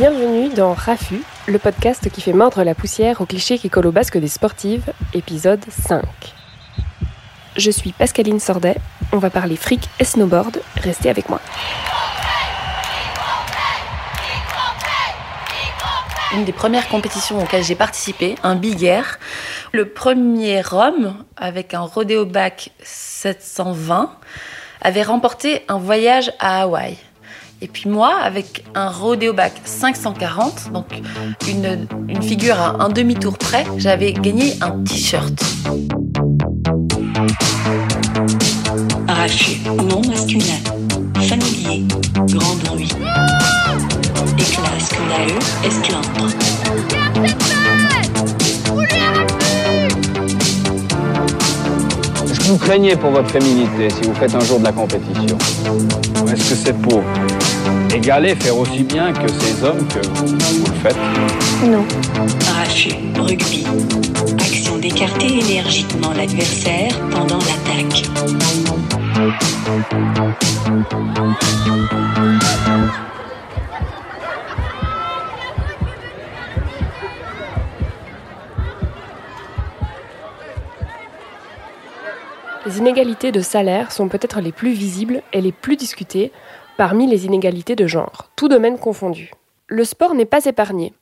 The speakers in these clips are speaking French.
Bienvenue dans Rafu, le podcast qui fait mordre la poussière aux clichés qui collent au basque des sportives, épisode 5. Je suis Pascaline Sordet, on va parler fric et snowboard, restez avec moi. Une des premières compétitions auxquelles j'ai participé, un big air, le premier homme avec un rodeo back 720 avait remporté un voyage à Hawaï. Et puis moi, avec un rodeo back 540, donc une, une figure à un demi-tour près, j'avais gagné un t-shirt. Rachu, nom masculin, familier, grand bruit. Éclat sculaeux, esclandre. Vous craignez pour votre féminité si vous faites un jour de la compétition Ou est-ce que c'est pour égaler, faire aussi bien que ces hommes que vous le faites? Rachu, rugby. Action d'écarter énergiquement l'adversaire pendant l'attaque. Les inégalités de salaire sont peut-être les plus visibles et les plus discutées parmi les inégalités de genre, tout domaine confondu. Le sport n'est pas épargné.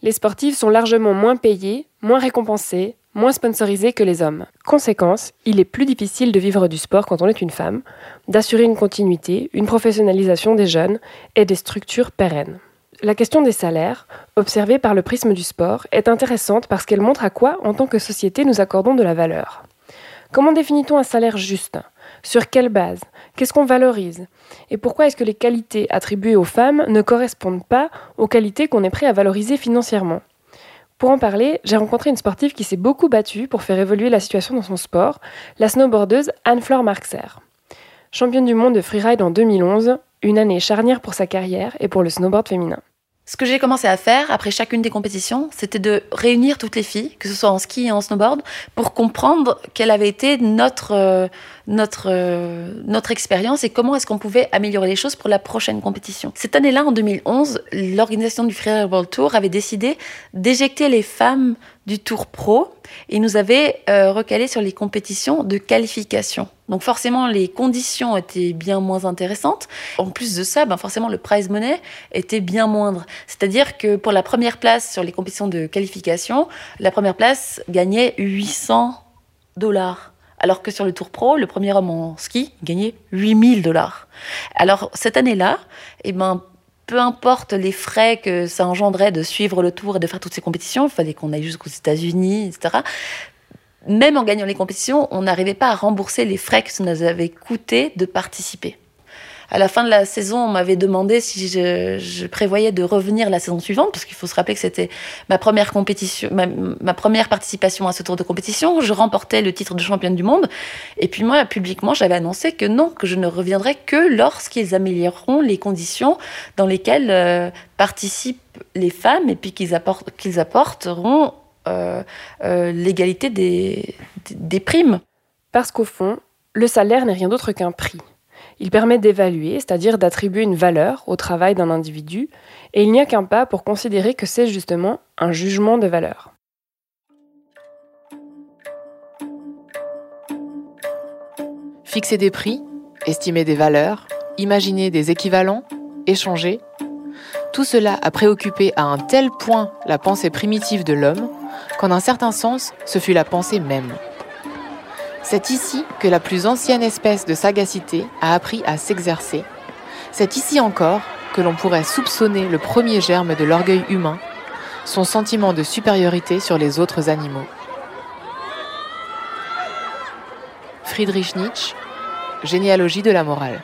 Les sportifs sont largement moins payés, moins récompensés, moins sponsorisés que les hommes. Conséquence, il est plus difficile de vivre du sport quand on est une femme, d'assurer une continuité, une professionnalisation des jeunes et des structures pérennes. La question des salaires, observée par le prisme du sport, est intéressante parce qu'elle montre à quoi, en tant que société, nous accordons de la valeur. Comment définit-on un salaire juste? Sur quelle base? Qu'est-ce qu'on valorise? Et pourquoi est-ce que les qualités attribuées aux femmes ne correspondent pas aux qualités qu'on est prêt à valoriser financièrement? Pour en parler, j'ai rencontré une sportive qui s'est beaucoup battue pour faire évoluer la situation dans son sport, la snowboardeuse Anne-Flore Marxer. Championne du monde de freeride en 2011, une année charnière pour sa carrière et pour le snowboard féminin. Ce que j'ai commencé à faire après chacune des compétitions, c'était de réunir toutes les filles, que ce soit en ski et en snowboard, pour comprendre quelle avait été notre, euh, notre, euh, notre expérience et comment est-ce qu'on pouvait améliorer les choses pour la prochaine compétition. Cette année-là, en 2011, l'organisation du Freeride World Tour avait décidé d'éjecter les femmes du Tour Pro et nous avait euh, recalé sur les compétitions de qualification. Donc forcément, les conditions étaient bien moins intéressantes. En plus de ça, ben forcément, le prize money était bien moindre. C'est-à-dire que pour la première place sur les compétitions de qualification, la première place gagnait 800 dollars. Alors que sur le Tour Pro, le premier homme en ski gagnait 8000 dollars. Alors cette année-là, eh ben, peu importe les frais que ça engendrait de suivre le tour et de faire toutes ces compétitions, il fallait qu'on aille jusqu'aux États-Unis, etc. Même en gagnant les compétitions, on n'arrivait pas à rembourser les frais que ça nous avait coûté de participer. À la fin de la saison, on m'avait demandé si je, prévoyais de revenir la saison suivante, parce qu'il faut se rappeler que c'était ma première compétition, ma, première participation à ce tour de compétition. Je remportais le titre de championne du monde. Et puis moi, publiquement, j'avais annoncé que non, que je ne reviendrai que lorsqu'ils amélioreront les conditions dans lesquelles euh, participent les femmes et puis qu'ils apportent, qu'ils apporteront euh, euh, l'égalité des primes. Parce qu'au fond, le salaire n'est rien d'autre qu'un prix. Il permet d'évaluer, c'est-à-dire d'attribuer une valeur au travail d'un individu, et il n'y a qu'un pas pour considérer que c'est justement un jugement de valeur. Fixer des prix, estimer des valeurs, imaginer des équivalents, échanger, tout cela a préoccupé à un tel point la pensée primitive de l'homme qu'en un certain sens, ce fut la pensée même. C'est ici que la plus ancienne espèce de sagacité a appris à s'exercer. C'est ici encore que l'on pourrait soupçonner le premier germe de l'orgueil humain, son sentiment de supériorité sur les autres animaux. Friedrich Nietzsche, Généalogie de la morale.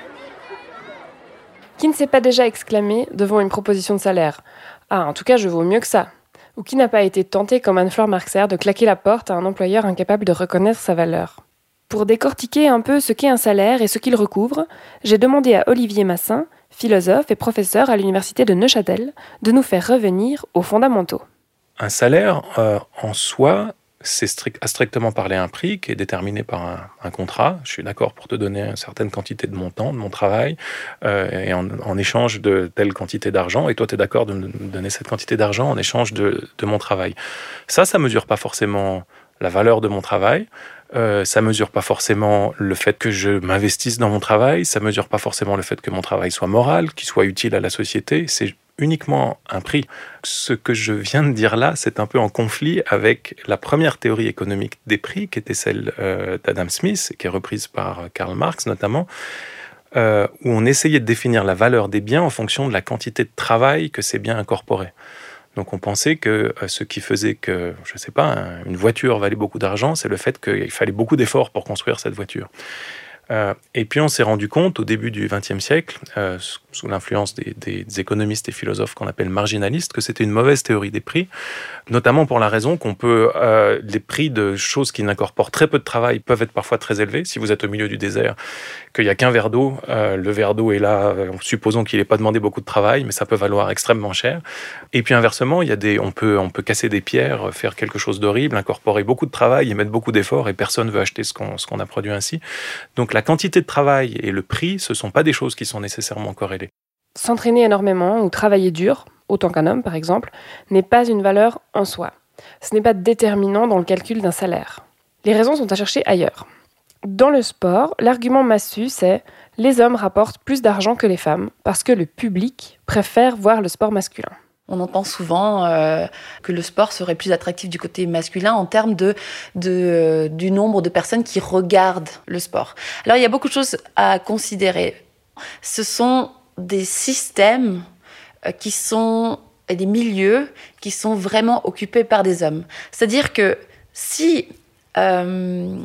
Qui ne s'est pas déjà exclamé devant une proposition de salaire? Ah, en tout cas, je vaux mieux que ça Ou qui n'a pas été tenté comme Anne-Fleur Marxer de claquer la porte à un employeur incapable de reconnaître sa valeur? Pour décortiquer un peu ce qu'est un salaire et ce qu'il recouvre, j'ai demandé à Olivier Massin, philosophe et professeur à l'université de Neuchâtel, de nous faire revenir aux fondamentaux. Un salaire, euh, en soi, c'est strict, à strictement parler un prix qui est déterminé par un, contrat. Je suis d'accord pour te donner une certaine quantité de mon temps, de mon travail, euh, et en, échange de telle quantité d'argent. Et toi, tu es d'accord de me donner cette quantité d'argent en échange de, mon travail. Ça, ça mesure pas forcément la valeur de mon travail. Euh, ça mesure pas forcément le fait que je m'investisse dans mon travail. Ça mesure pas forcément le fait que mon travail soit moral, qu'il soit utile à la société. C'est uniquement un prix. Ce que je viens de dire là, c'est un peu en conflit avec la première théorie économique des prix, qui était celle euh, d'Adam Smith, qui est reprise par Karl Marx notamment, euh, où on essayait de définir la valeur des biens en fonction de la quantité de travail que ces biens incorporaient. Donc on pensait que euh, ce qui faisait que, je ne sais pas, une voiture valait beaucoup d'argent, c'est le fait qu'il fallait beaucoup d'efforts pour construire cette voiture. Euh, et puis on s'est rendu compte au début du XXe siècle, euh, sous l'influence des, économistes et philosophes qu'on appelle marginalistes, que c'était une mauvaise théorie des prix, notamment pour la raison qu'on peut, euh, les prix de choses qui n'incorporent très peu de travail peuvent être parfois très élevés. Si vous êtes au milieu du désert, qu'il n'y a qu'un verre d'eau, euh, le verre d'eau est là, euh, supposons qu'il n'ait pas demandé beaucoup de travail, mais ça peut valoir extrêmement cher. Et puis inversement, il y a des, on peut, on peut casser des pierres, faire quelque chose d'horrible, incorporer beaucoup de travail et mettre beaucoup d'efforts, et personne veut acheter ce qu'on, ce qu'on a produit ainsi. Donc la quantité de travail et le prix, ce sont pas des choses qui sont nécessairement corrélées. S'entraîner énormément ou travailler dur, autant qu'un homme par exemple, n'est pas une valeur en soi. Ce n'est pas déterminant dans le calcul d'un salaire. Les raisons sont à chercher ailleurs. Dans le sport, l'argument massu, c'est les hommes rapportent plus d'argent que les femmes parce que le public préfère voir le sport masculin. On entend souvent euh, que le sport serait plus attractif du côté masculin en termes de, du nombre de personnes qui regardent le sport. Alors il y a beaucoup de choses à considérer. Ce sont des systèmes euh, qui sont des milieux qui sont vraiment occupés par des hommes. C'est-à-dire que si euh,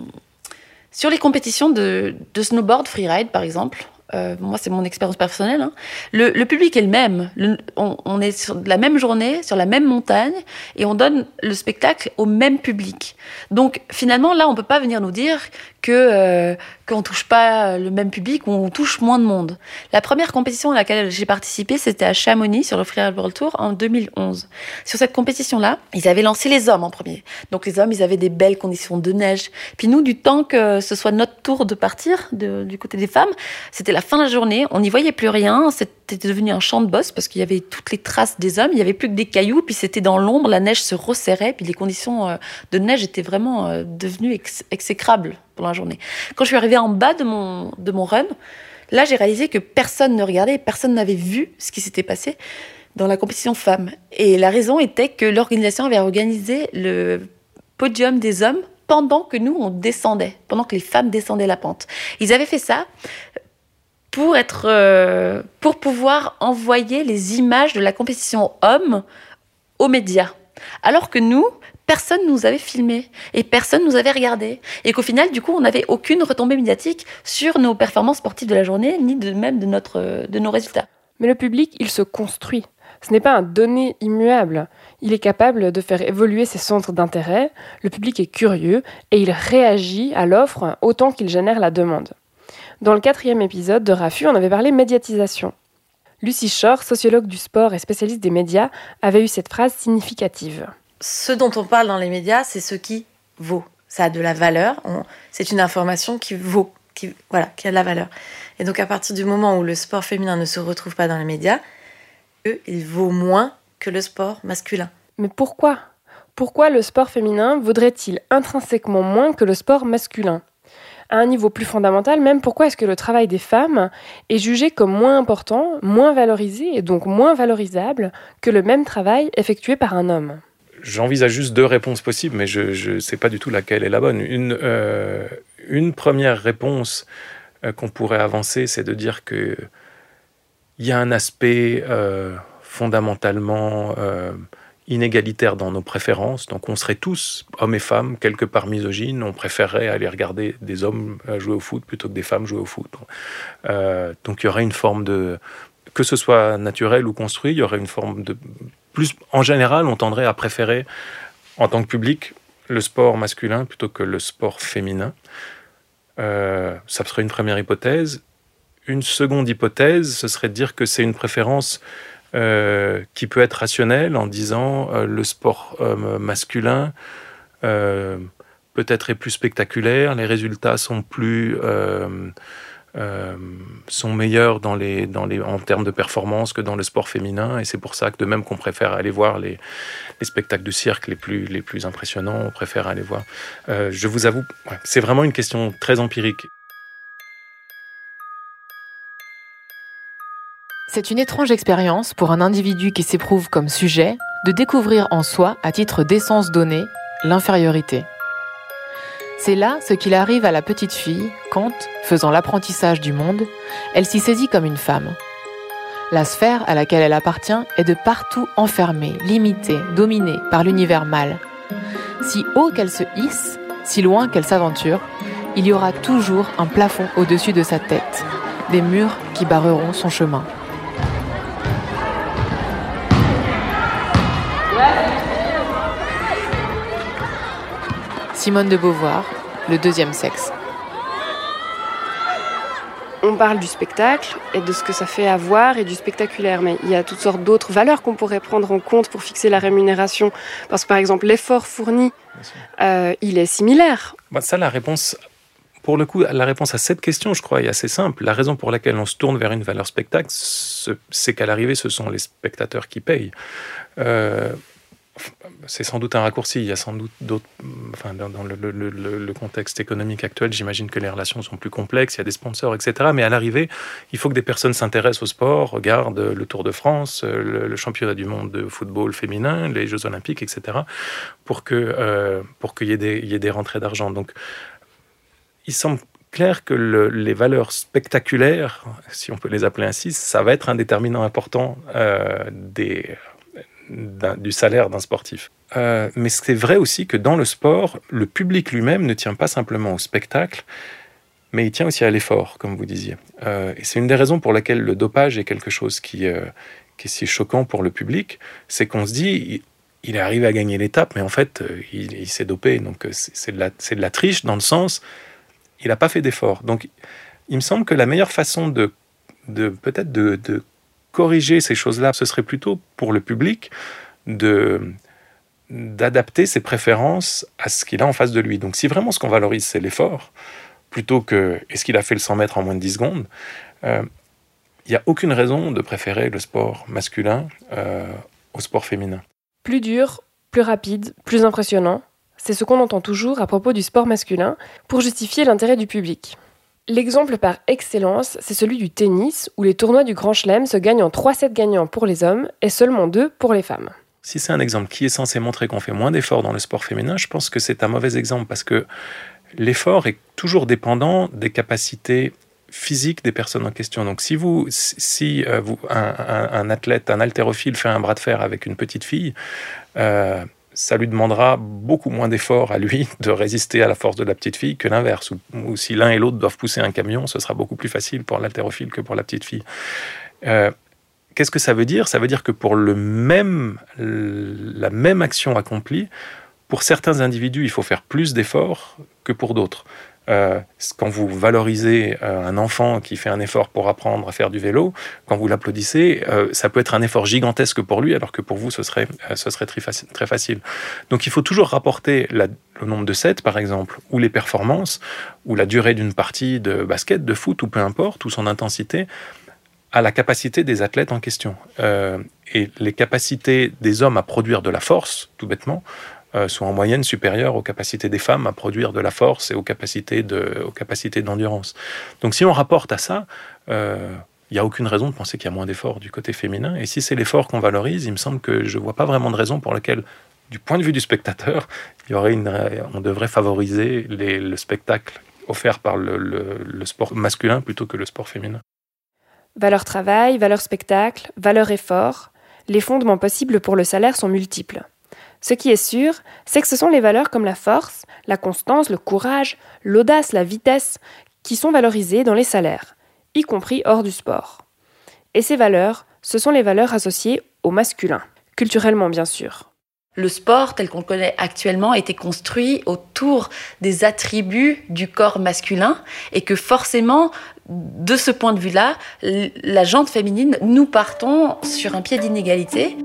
sur les compétitions de, snowboard freeride par exemple, euh, moi c'est mon expérience personnelle, hein. le, public est le même. on, est sur la même journée, sur la même montagne, et on donne le spectacle au même public. Donc finalement, là, on peut pas venir nous dire que qu'on touche pas le même public on touche moins de monde. La première compétition à laquelle j'ai participé, c'était à Chamonix sur le Freeride World Tour en 2011. Sur cette compétition-là, ils avaient lancé les hommes en premier. Donc les hommes, ils avaient des belles conditions de neige. Puis nous, du temps que ce soit notre tour de partir du côté des femmes, c'était la fin de la journée. On n'y voyait plus rien. C'était devenu un champ de bosse parce qu'il y avait toutes les traces des hommes. Il y avait plus que des cailloux. Puis c'était dans l'ombre. La neige se resserrait. Puis les conditions euh, de neige étaient vraiment euh, devenues exécrables la journée. Quand je suis arrivée en bas de mon, de mon run, là, j'ai réalisé que personne ne regardait, personne n'avait vu ce qui s'était passé dans la compétition femmes. Et la raison était que l'organisation avait organisé le podium des hommes pendant que nous, on descendait, pendant que les femmes descendaient la pente. Ils avaient fait ça pour être, euh, pour pouvoir envoyer les images de la compétition hommes aux médias. Alors que nous, personne nous avait filmé et personne nous avait regardé. Et qu'au final, du coup, on n'avait aucune retombée médiatique sur nos performances sportives de la journée, ni même de, de nos résultats. Mais le public, il se construit. Ce n'est pas un donné immuable. Il est capable de faire évoluer ses centres d'intérêt, le public est curieux et il réagit à l'offre autant qu'il génère la demande. Dans le quatrième épisode de Rafu, on avait parlé médiatisation. Lucie Shore, sociologue du sport et spécialiste des médias, avait eu cette phrase significative ce dont on parle dans les médias, c'est ce qui vaut. Ça a de la valeur. C'est une information qui vaut, qui, voilà, qui a de la valeur. Et donc, à partir du moment où le sport féminin ne se retrouve pas dans les médias, il vaut moins que le sport masculin. Mais pourquoi? Pourquoi le sport féminin vaudrait-il intrinsèquement moins que le sport masculin? À un niveau plus fondamental, même pourquoi est-ce que le travail des femmes est jugé comme moins important, moins valorisé et donc moins valorisable que le même travail effectué par un homme? J'envisage juste deux réponses possibles, mais je ne sais pas du tout laquelle est la bonne. Une, euh, première réponse euh, qu'on pourrait avancer, c'est de dire que il y a un aspect euh, fondamentalement inégalitaire dans nos préférences. Donc on serait tous, hommes et femmes, quelque part misogynes. On préférerait aller regarder des hommes jouer au foot plutôt que des femmes jouer au foot. donc il y aurait une forme de... Que ce soit naturel ou construit, il y aurait une forme de plus, en général, on tendrait à préférer, en tant que public, le sport masculin plutôt que le sport féminin. Euh, ça serait une première hypothèse. Une seconde hypothèse, ce serait de dire que c'est une préférence euh, qui peut être rationnelle en disant euh, le sport masculin euh, peut-être est plus spectaculaire, les résultats sont plus euh, sont meilleurs en termes de performance que dans le sport féminin. Et c'est pour ça que de même qu'on préfère aller voir les, les, spectacles de cirque les plus, les plus impressionnants, on préfère aller voir. Euh, je vous avoue, c'est vraiment une question très empirique. C'est une étrange expérience pour un individu qui s'éprouve comme sujet de découvrir en soi, à titre d'essence donnée, l'infériorité. C'est là ce qu'il arrive à la petite fille quand, faisant l'apprentissage du monde, elle s'y saisit comme une femme. La sphère à laquelle elle appartient est de partout enfermée, limitée, dominée par l'univers mâle. Si haut qu'elle se hisse, si loin qu'elle s'aventure, il y aura toujours un plafond au-dessus de sa tête, des murs qui barreront son chemin. Simone de Beauvoir, Le deuxième sexe. On parle du spectacle et de ce que ça fait à voir et du spectaculaire, mais il y a toutes sortes d'autres valeurs qu'on pourrait prendre en compte pour fixer la rémunération. Parce que par exemple, l'effort fourni, euh, il est similaire. Bah, ça, la réponse pour le coup, la réponse à cette question, je crois, est assez simple. La raison pour laquelle on se tourne vers une valeur spectacle, c'est qu'à l'arrivée, ce sont les spectateurs qui payent. Euh, c'est sans doute un raccourci. Il y a sans doute d'autres. Enfin, dans, le, contexte économique actuel, j'imagine que les relations sont plus complexes. Il y a des sponsors, etc. Mais à l'arrivée, il faut que des personnes s'intéressent au sport, regardent le Tour de France, le, championnat du monde de football féminin, les Jeux Olympiques, etc. Euh, pour qu'il y, y, ait des rentrées d'argent. Donc, il semble clair que les valeurs spectaculaires, si on peut les appeler ainsi, ça va être un déterminant important euh, des du salaire d'un sportif. Euh, mais c'est vrai aussi que dans le sport, le public lui-même ne tient pas simplement au spectacle, mais il tient aussi à l'effort, comme vous disiez. Euh, et c'est une des raisons pour laquelle le dopage est quelque chose qui, euh, qui est si choquant pour le public, c'est qu'on se dit, il, est arrivé à gagner l'étape, mais en fait, il, s'est dopé. Donc c'est de, la, de la triche dans le sens, il n'a pas fait d'effort. Donc il me semble que la meilleure façon de, de peut-être de corriger ces choses-là, ce serait plutôt pour le public de d'adapter ses préférences à ce qu'il a en face de lui. Donc si vraiment ce qu'on valorise, c'est l'effort, plutôt que est-ce qu'il a fait le 100 mètres en moins de 10 secondes, euh, il n'y a aucune raison de préférer le sport masculin euh, au sport féminin. Plus dur, plus rapide, plus impressionnant, c'est ce qu'on entend toujours à propos du sport masculin pour justifier l'intérêt du public. L'exemple par excellence, c'est celui du tennis, où les tournois du Grand Chelem se gagnent en 3 sets gagnants pour les hommes et seulement 2 pour les femmes. Si c'est un exemple qui est censé montrer qu'on fait moins d'efforts dans le sport féminin, je pense que c'est un mauvais exemple parce que l'effort est toujours dépendant des capacités physiques des personnes en question. Donc si vous, si euh, un, athlète, un haltérophile fait un bras de fer avec une petite fille, euh, ça lui demandera beaucoup moins d'efforts à lui de résister à la force de la petite fille que l'inverse. Ou, si l'un et l'autre doivent pousser un camion, ce sera beaucoup plus facile pour l'haltérophile que pour la petite fille. Euh, qu'est-ce que ça veut dire? Ça veut dire que pour le même, la même action accomplie, pour certains individus, il faut faire plus d'efforts que pour d'autres. Euh, quand vous valorisez euh, un enfant qui fait un effort pour apprendre à faire du vélo, quand vous l'applaudissez, euh, ça peut être un effort gigantesque pour lui, alors que pour vous, ce serait, très, facile. Donc il faut toujours rapporter le nombre de sets, par exemple, ou les performances, ou la durée d'une partie de basket, de foot, ou peu importe, ou son intensité, à la capacité des athlètes en question. et les capacités des hommes à produire de la force, tout bêtement, sont en moyenne supérieures aux capacités des femmes à produire de la force et aux capacités aux capacités d'endurance. Donc si on rapporte à ça, euh, il n'y a aucune raison de penser qu'il y a moins d'efforts du côté féminin. Et si c'est l'effort qu'on valorise, il me semble que je ne vois pas vraiment de raison pour laquelle, du point de vue du spectateur, il y aurait une, on devrait favoriser le spectacle offert par le sport masculin plutôt que le sport féminin. Valeur travail, valeur spectacle, valeur effort, les fondements possibles pour le salaire sont multiples. Ce qui est sûr, c'est que ce sont les valeurs comme la force, la constance, le courage, l'audace, la vitesse, qui sont valorisées dans les salaires, y compris hors du sport. Et ces valeurs, ce sont les valeurs associées au masculin, culturellement bien sûr. Le sport tel qu'on le connaît actuellement a été construit autour des attributs du corps masculin et que forcément, de ce point de vue-là, la jante féminine, nous partons sur un pied d'inégalité.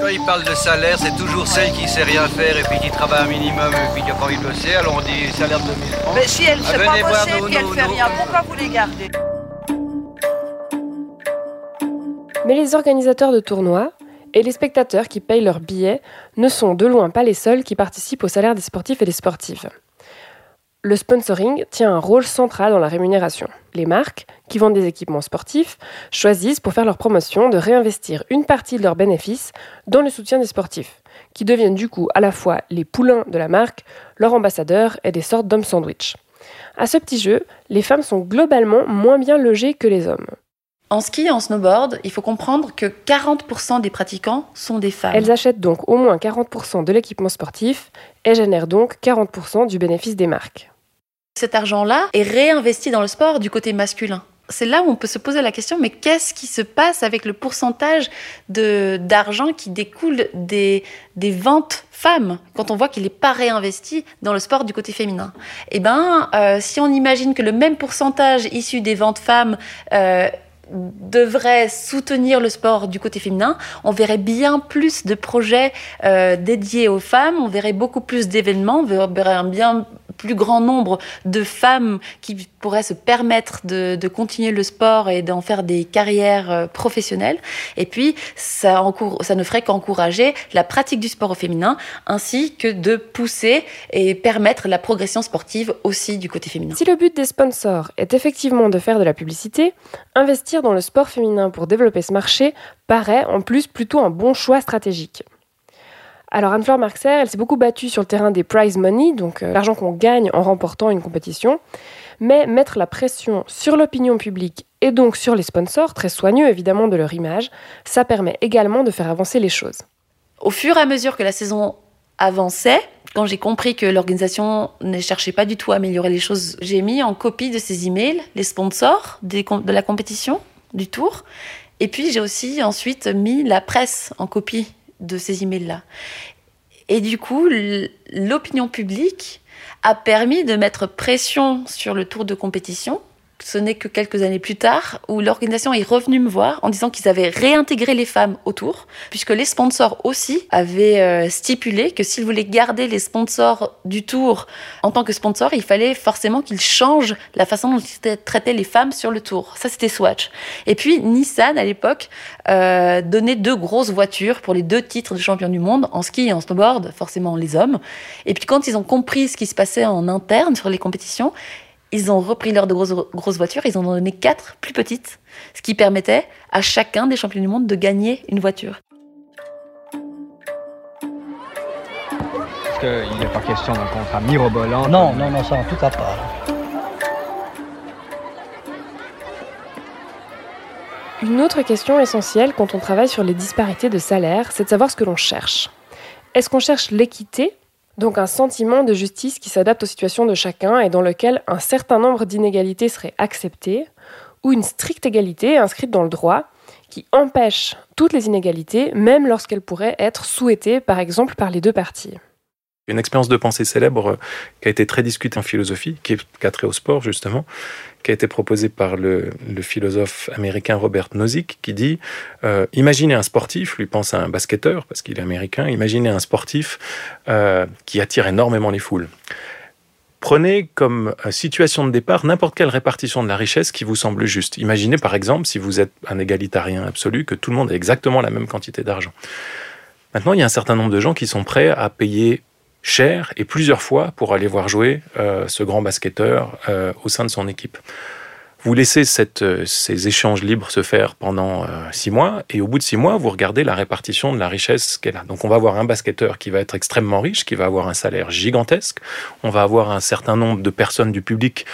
Quand il parle de salaire, c'est toujours celle qui sait rien faire et puis qui travaille un minimum et puis qui n'a pas envie de bosser. Alors on dit salaire de 2000 francs. Mais si elle ne Ah, sait pas bosser nos- puis elle nos- fait nos- rien, pourquoi vous les gardez? Mais les organisateurs de tournois et les spectateurs qui payent leurs billets ne sont de loin pas les seuls qui participent au salaire des sportifs et des sportives. Le sponsoring tient un rôle central dans la rémunération. Les marques, qui vendent des équipements sportifs, choisissent pour faire leur promotion de réinvestir une partie de leurs bénéfices dans le soutien des sportifs, qui deviennent du coup à la fois les poulains de la marque, leurs ambassadeurs et des sortes d'hommes sandwich. À ce petit jeu, les femmes sont globalement moins bien logées que les hommes. En ski et en snowboard, il faut comprendre que 40% des pratiquants sont des femmes. Elles achètent donc au moins 40% de l'équipement sportif et génèrent donc 40% du bénéfice des marques. Cet argent-là est réinvesti dans le sport du côté masculin. C'est là où on peut se poser la question, mais qu'est-ce qui se passe avec le pourcentage d'argent qui découle des, ventes femmes quand on voit qu'il n'est pas réinvesti dans le sport du côté féminin? Eh bien, euh, si on imagine que le même pourcentage issu des ventes femmes euh, devrait soutenir le sport du côté féminin, on verrait bien plus de projets euh, dédiés aux femmes, on verrait beaucoup plus d'événements, on verrait bien plus grand nombre de femmes qui pourraient se permettre de, continuer le sport et d'en faire des carrières euh, professionnelles. Et puis, ça, ça ne ferait qu'encourager la pratique du sport au féminin, ainsi que de pousser et permettre la progression sportive aussi du côté féminin. Si le but des sponsors est effectivement de faire de la publicité, investir dans le sport féminin pour développer ce marché paraît en plus plutôt un bon choix stratégique. Alors Anne-Fleur Marxer, elle s'est beaucoup battue sur le terrain des prize money, donc euh, l'argent qu'on gagne en remportant une compétition, mais mettre la pression sur l'opinion publique et donc sur les sponsors, très soigneux évidemment de leur image, ça permet également de faire avancer les choses. Au fur et à mesure que la saison avançait, quand j'ai compris que l'organisation ne cherchait pas du tout à améliorer les choses, j'ai mis en copie de ces emails les sponsors de la compétition, du tour. Et puis j'ai aussi ensuite mis la presse en copie de ces emails-là. Et du coup, l'opinion publique a permis de mettre pression sur le tour de compétition. Ce n'est que quelques années plus tard où l'organisation est revenue me voir en disant qu'ils avaient réintégré les femmes au tour, puisque les sponsors aussi avaient euh, stipulé que s'ils voulaient garder les sponsors du tour en tant que sponsors, il fallait forcément qu'ils changent la façon dont ils traitaient les femmes sur le tour. Ça, c'était Swatch. Et puis Nissan, à l'époque, euh, donnait deux grosses voitures pour les deux titres de champion du monde, en ski et en snowboard, forcément les hommes. Et puis quand ils ont compris ce qui se passait en interne sur les compétitions, ils ont repris leurs deux grosses, grosses voitures, ils en ont donné quatre plus petites, ce qui permettait à chacun des champions du monde de gagner une voiture. Parce qu'il n'est pas question d'un contrat mirobolant? Non, non, non, ça en tout cas pas. Une autre question essentielle quand on travaille sur les disparités de salaire, c'est de savoir ce que l'on cherche. Est-ce qu'on cherche l'équité, donc un sentiment de justice qui s'adapte aux situations de chacun et dans lequel un certain nombre d'inégalités seraient acceptées, ou une stricte égalité inscrite dans le droit qui empêche toutes les inégalités, même lorsqu'elles pourraient être souhaitées, par exemple, par les deux parties Une expérience de pensée célèbre euh, qui a été très discutée en philosophie, qui, a trait au sport justement, qui a été proposée par le, philosophe américain Robert Nozick, qui dit euh, Imaginez un sportif, lui pense à un basketteur, parce qu'il est américain, imaginez un sportif euh, qui attire énormément les foules. Prenez comme situation de départ n'importe quelle répartition de la richesse qui vous semble juste. Imaginez par exemple, si vous êtes un égalitarien absolu, que tout le monde a exactement la même quantité d'argent. Maintenant, il y a un certain nombre de gens qui sont prêts à payer cher et plusieurs fois pour aller voir jouer euh, ce grand basketteur euh, au sein de son équipe. Vous laissez cette, euh, ces échanges libres se faire pendant euh, six mois, et au bout de six mois, vous regardez la répartition de la richesse qu'elle a. Donc on va avoir un basketteur qui va être extrêmement riche, qui va avoir un salaire gigantesque, on va avoir un certain nombre de personnes du public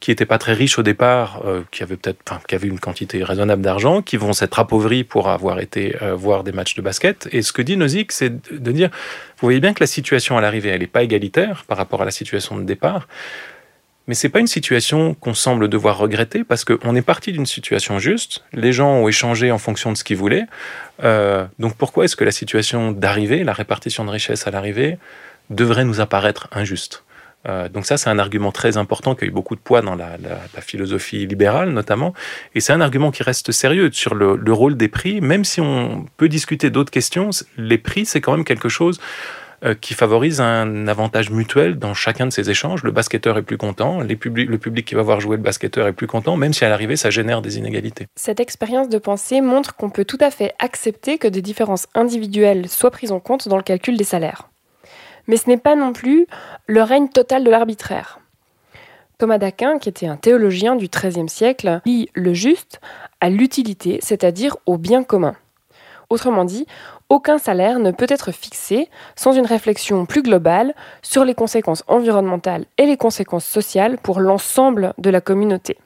qui n'étaient pas très riches au départ, euh, qui avaient peut-être, qui avaient une quantité raisonnable d'argent, qui vont s'être appauvris pour avoir été euh, voir des matchs de basket. Et ce que dit Nozick, c'est de, dire, vous voyez bien que la situation à l'arrivée, elle n'est pas égalitaire par rapport à la situation de départ. Mais c'est pas une situation qu'on semble devoir regretter parce qu'on est parti d'une situation juste. Les gens ont échangé en fonction de ce qu'ils voulaient. Euh, donc pourquoi est-ce que la situation d'arrivée, la répartition de richesse à l'arrivée, devrait nous apparaître injuste? Euh, donc ça, c'est un argument très important qui a eu beaucoup de poids dans la, philosophie libérale notamment, et c'est un argument qui reste sérieux sur le, rôle des prix, même si on peut discuter d'autres questions, les prix, c'est quand même quelque chose euh, qui favorise un avantage mutuel dans chacun de ces échanges. Le basketteur est plus content, le public qui va voir jouer le basketteur est plus content, même si à l'arrivée ça génère des inégalités. Cette expérience de pensée montre qu'on peut tout à fait accepter que des différences individuelles soient prises en compte dans le calcul des salaires. Mais ce n'est pas non plus le règne total de l'arbitraire. Thomas d'Aquin, qui était un théologien du XIIIe siècle, lit le juste à l'utilité, c'est-à-dire au bien commun. Autrement dit, aucun salaire ne peut être fixé sans une réflexion plus globale sur les conséquences environnementales et les conséquences sociales pour l'ensemble de la communauté.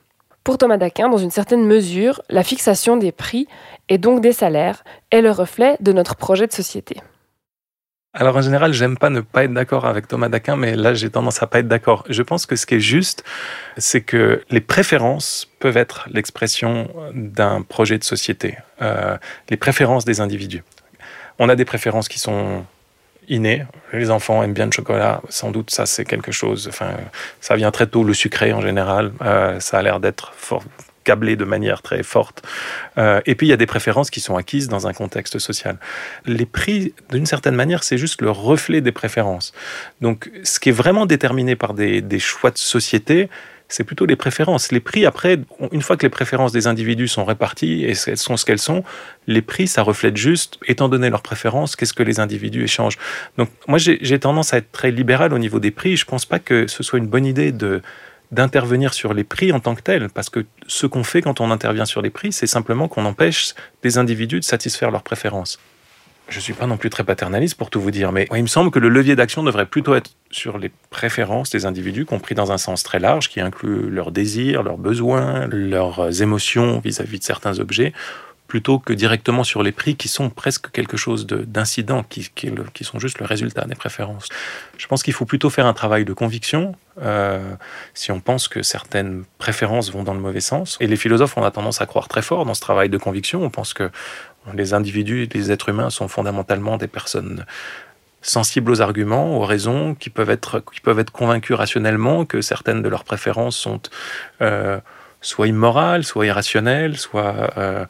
Pour Thomas d'Aquin, dans une certaine mesure, la fixation des prix et donc des salaires est le reflet de notre projet de société. Alors en général, j'aime pas ne pas être d'accord avec Thomas d'Aquin, mais là j'ai tendance à pas être d'accord. Je pense que ce qui est juste, c'est que les préférences peuvent être l'expression d'un projet de société, euh, les préférences des individus. On a des préférences qui sont innées. Les enfants aiment bien le chocolat, sans doute ça c'est quelque chose. Enfin, ça vient très tôt, le sucré en général. Euh, ça a l'air d'être fort, câblé de manière très forte. Euh, et puis il y a des préférences qui sont acquises dans un contexte social. Les prix, d'une certaine manière, c'est juste le reflet des préférences. Donc ce qui est vraiment déterminé par des, des choix de société, c'est plutôt les préférences. Les prix, après, une fois que les préférences des individus sont réparties et elles sont ce qu'elles sont, les prix, ça reflète juste, étant donné leurs préférences, qu'est-ce que les individus échangent. Donc moi, j'ai tendance à être très libéral au niveau des prix. Je ne pense pas que ce soit une bonne idée de d'intervenir sur les prix en tant que tels, parce que ce qu'on fait quand on intervient sur les prix, c'est simplement qu'on empêche des individus de satisfaire leurs préférences. Je ne suis pas non plus très paternaliste pour tout vous dire, mais il me semble que le levier d'action devrait plutôt être sur les préférences des individus, compris dans un sens très large, qui inclut leurs désirs, leurs besoins, leurs émotions vis-à-vis de certains objets, plutôt que directement sur les prix qui sont presque quelque chose d'incident, qui, sont juste le résultat des préférences. Je pense qu'il faut plutôt faire un travail de conviction euh, si on pense que certaines préférences vont dans le mauvais sens. Et les philosophes, ont tendance à croire très fort dans ce travail de conviction. On pense que les individus, les êtres humains sont fondamentalement des personnes sensibles aux arguments, aux raisons, qui peuvent être, qui peuvent être convaincus rationnellement que certaines de leurs préférences sont euh, soit immorales, soit irrationnelles, soit... Euh,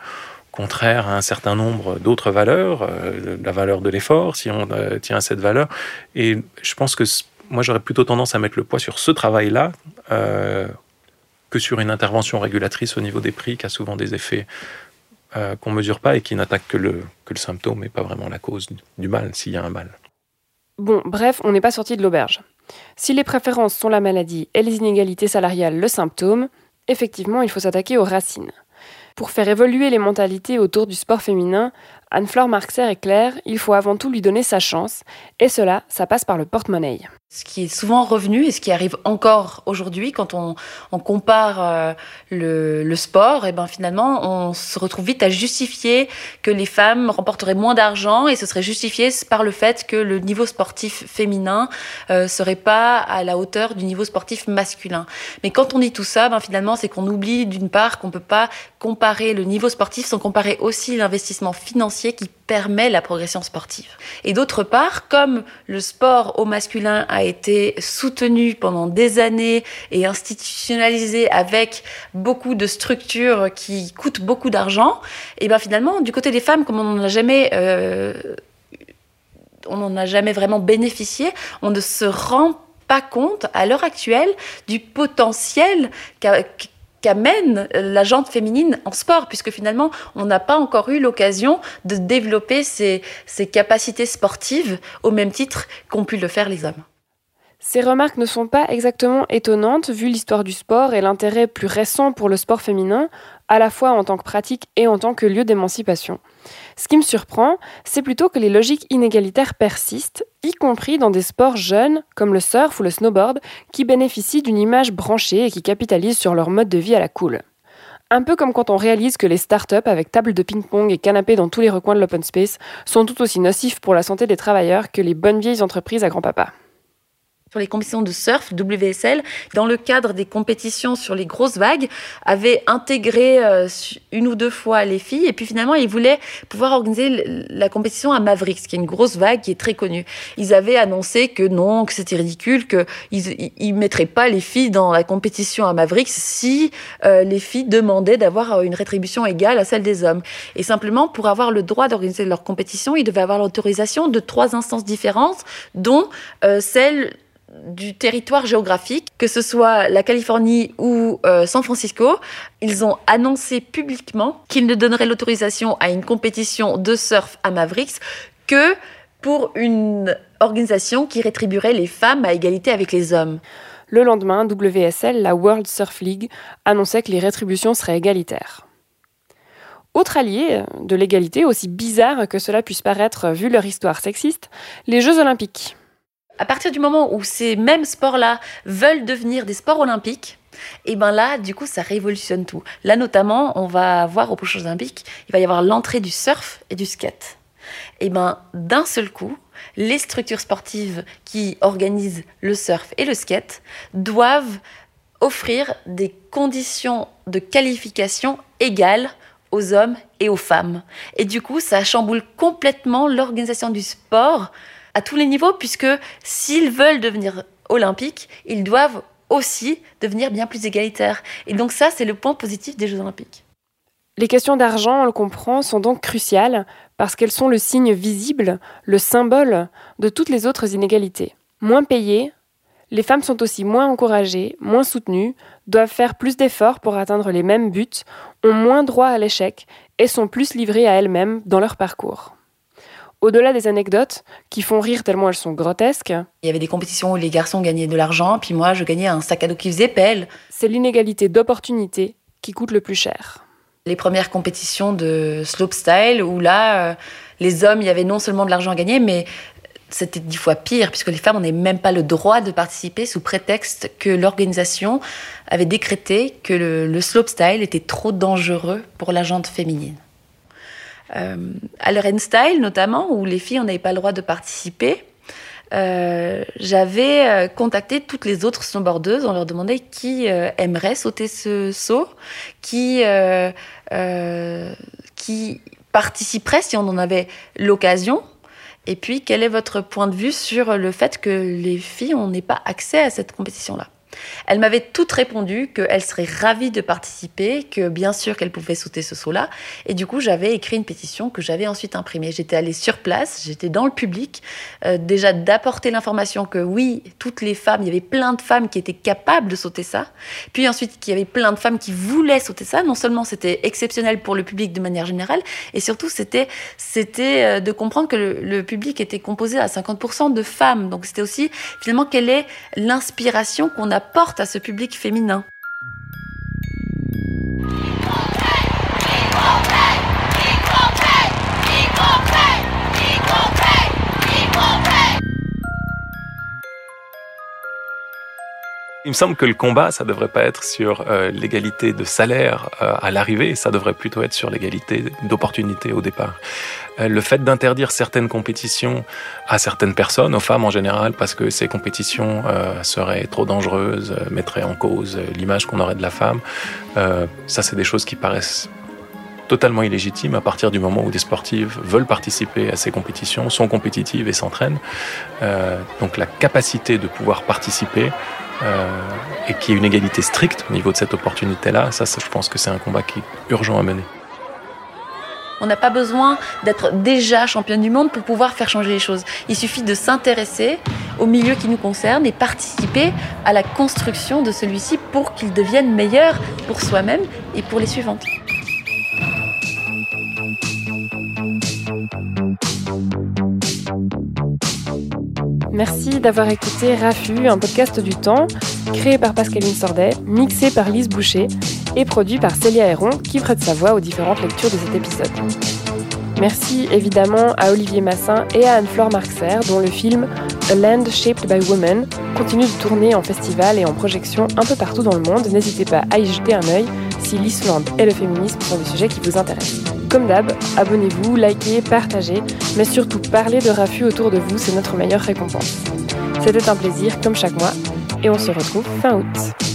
contraire à un certain nombre d'autres valeurs, euh, la valeur de l'effort, si on euh, tient à cette valeur. Et je pense que moi, j'aurais plutôt tendance à mettre le poids sur ce travail-là euh, que sur une intervention régulatrice au niveau des prix qui a souvent des effets qu'on ne mesure pas et qui n'attaque que le, que le symptôme et pas vraiment la cause du mal, s'il y a un mal. Bon, bref, on n'est pas sorti de l'auberge. Si les préférences sont la maladie et les inégalités salariales le symptôme, effectivement, il faut s'attaquer aux racines. Pour faire évoluer les mentalités autour du sport féminin, Anne-Flore Marxer est claire, il faut avant tout lui donner sa chance, et cela, ça passe par le porte-monnaie. Ce qui est souvent revenu et ce qui arrive encore aujourd'hui quand on, compare euh, le, sport, et eh ben finalement on se retrouve vite à justifier que les femmes remporteraient moins d'argent et ce serait justifié par le fait que le niveau sportif féminin euh, serait pas à la hauteur du niveau sportif masculin. Mais quand on dit tout ça, ben finalement c'est qu'on oublie d'une part qu'on peut pas comparer le niveau sportif sans comparer aussi l'investissement financier qui permet la progression sportive. Et d'autre part, comme le sport au masculin a été soutenu pendant des années et institutionnalisé avec beaucoup de structures qui coûtent beaucoup d'argent, et bien finalement, du côté des femmes, comme on n'en a jamais... Euh, on n'en a jamais vraiment bénéficié, on ne se rend pas compte à l'heure actuelle du potentiel qu'amène la jante féminine en sport, puisque finalement, on n'a pas encore eu l'occasion de développer ces, capacités sportives au même titre qu'ont pu le faire les hommes. Ces remarques ne sont pas exactement étonnantes vu l'histoire du sport et l'intérêt plus récent pour le sport féminin, à la fois en tant que pratique et en tant que lieu d'émancipation. Ce qui me surprend, c'est plutôt que les logiques inégalitaires persistent, y compris dans des sports jeunes comme le surf ou le snowboard, qui bénéficient d'une image branchée et qui capitalisent sur leur mode de vie à la cool. Un peu comme quand on réalise que les startups avec table de ping-pong et canapés dans tous les recoins de l'open space sont tout aussi nocifs pour la santé des travailleurs que les bonnes vieilles entreprises à grand-papa. Sur les compétitions de surf, WSL, dans le cadre des compétitions sur les grosses vagues, avait intégré euh, une ou deux fois les filles. Et puis finalement, ils voulaient pouvoir organiser la compétition à Mavericks, qui est une grosse vague qui est très connue. Ils avaient annoncé que non, que c'était ridicule, qu'ils ne mettraient pas les filles dans la compétition à Mavericks si euh, les filles demandaient d'avoir euh, une rétribution égale à celle des hommes. Et simplement, pour avoir le droit d'organiser leur compétition, ils devaient avoir l'autorisation de trois instances différentes, dont celle du territoire géographique, que ce soit la Californie ou euh, San Francisco, ils ont annoncé publiquement qu'ils ne donneraient l'autorisation à une compétition de surf à Mavericks que pour une organisation qui rétribuerait les femmes à égalité avec les hommes. Le lendemain, WSL, la World Surf League, annonçait que les rétributions seraient égalitaires. Autre allié de l'égalité, aussi bizarre que cela puisse paraître vu leur histoire sexiste, les Jeux olympiques à partir du moment où ces mêmes sports-là veulent devenir des sports olympiques, et ben là, du coup, ça révolutionne tout. Là, notamment, on va voir aux Jeux Olympiques, il va y avoir l'entrée du surf et du skate. Et ben, d'un seul coup, les structures sportives qui organisent le surf et le skate doivent offrir des conditions de qualification égales aux hommes et aux femmes. Et du coup, ça chamboule complètement l'organisation du sport à tous les niveaux, puisque s'ils veulent devenir olympiques, ils doivent aussi devenir bien plus égalitaires. Et donc ça, c'est le point positif des Jeux olympiques. Les questions d'argent, on le comprend, sont donc cruciales parce qu'elles sont le signe visible, le symbole de toutes les autres inégalités. Moins payées, les femmes sont aussi moins encouragées, moins soutenues, doivent faire plus d'efforts pour atteindre les mêmes buts, ont moins droit à l'échec et sont plus livrées à elles-mêmes dans leur parcours. Au-delà des anecdotes qui font rire tellement elles sont grotesques. Il y avait des compétitions où les garçons gagnaient de l'argent, puis moi je gagnais un sac à dos qui faisait pelle. C'est l'inégalité d'opportunité qui coûte le plus cher. Les premières compétitions de slopestyle où là, euh, les hommes, il y avait non seulement de l'argent à gagner, mais c'était dix fois pire, puisque les femmes n'avaient même pas le droit de participer sous prétexte que l'organisation avait décrété que le, le slopestyle était trop dangereux pour la jante féminine. Euh, à leur style notamment, où les filles, n'avaient pas le droit de participer, euh, j'avais euh, contacté toutes les autres snowboardeuses. On leur demandait qui aimerait sauter ce saut, qui, qui participerait si on en avait l'occasion. Et puis, quel est votre point de vue sur le fait que les filles, n'aient pas accès à cette compétition-là? Elle m'avait toutes répondu qu'elle serait ravie de participer, que bien sûr qu'elle pouvait sauter ce saut-là. Et du coup, j'avais écrit une pétition que j'avais ensuite imprimée. J'étais allée sur place, j'étais dans le public, euh, déjà d'apporter l'information que oui, toutes les femmes, il y avait plein de femmes qui étaient capables de sauter ça. Puis ensuite, qu'il y avait plein de femmes qui voulaient sauter ça. Non seulement c'était exceptionnel pour le public de manière générale, et surtout c'était c'était euh, de comprendre que le, le public était composé à 50% de femmes. Donc c'était aussi finalement quelle est l'inspiration qu'on a porte à ce public féminin. Il me semble que le combat, ça devrait pas être sur euh, l'égalité de salaire euh, à l'arrivée, ça devrait plutôt être sur l'égalité d'opportunité au départ. Euh, le fait d'interdire certaines compétitions à certaines personnes, aux femmes en général, parce que ces compétitions seraient trop dangereuses, mettraient en cause l'image qu'on aurait de la femme, ça c'est des choses qui paraissent totalement illégitimes à partir du moment où des sportives veulent participer à ces compétitions, sont compétitives et s'entraînent. donc la capacité de pouvoir participer et qu'il y ait une égalité stricte au niveau de cette opportunité-là, ça, je pense que c'est un combat qui est urgent à mener. On n'a pas besoin d'être déjà championne du monde pour pouvoir faire changer les choses. Il suffit de s'intéresser au milieu qui nous concerne et participer à la construction de celui-ci pour qu'il devienne meilleur pour soi-même et pour les suivantes. Merci d'avoir écouté Rafu, un podcast du temps, créé par Pascaline Sordet, mixé par Lise Boucher et produit par Célia Héron, qui prête sa voix aux différentes lectures de cet épisode. Merci évidemment à Olivier Massin et à Anne-Flore Marxer, dont le film A Land Shaped by Women continue de tourner en festival et en projection un peu partout dans le monde. N'hésitez pas à y jeter un œil si l'Islande et le féminisme sont des sujets qui vous intéressent. Comme d'hab, abonnez-vous, likez, partagez, mais surtout parlez de Rafu autour de vous, c'est notre meilleure récompense. C'était un plaisir comme chaque mois et on se retrouve fin août.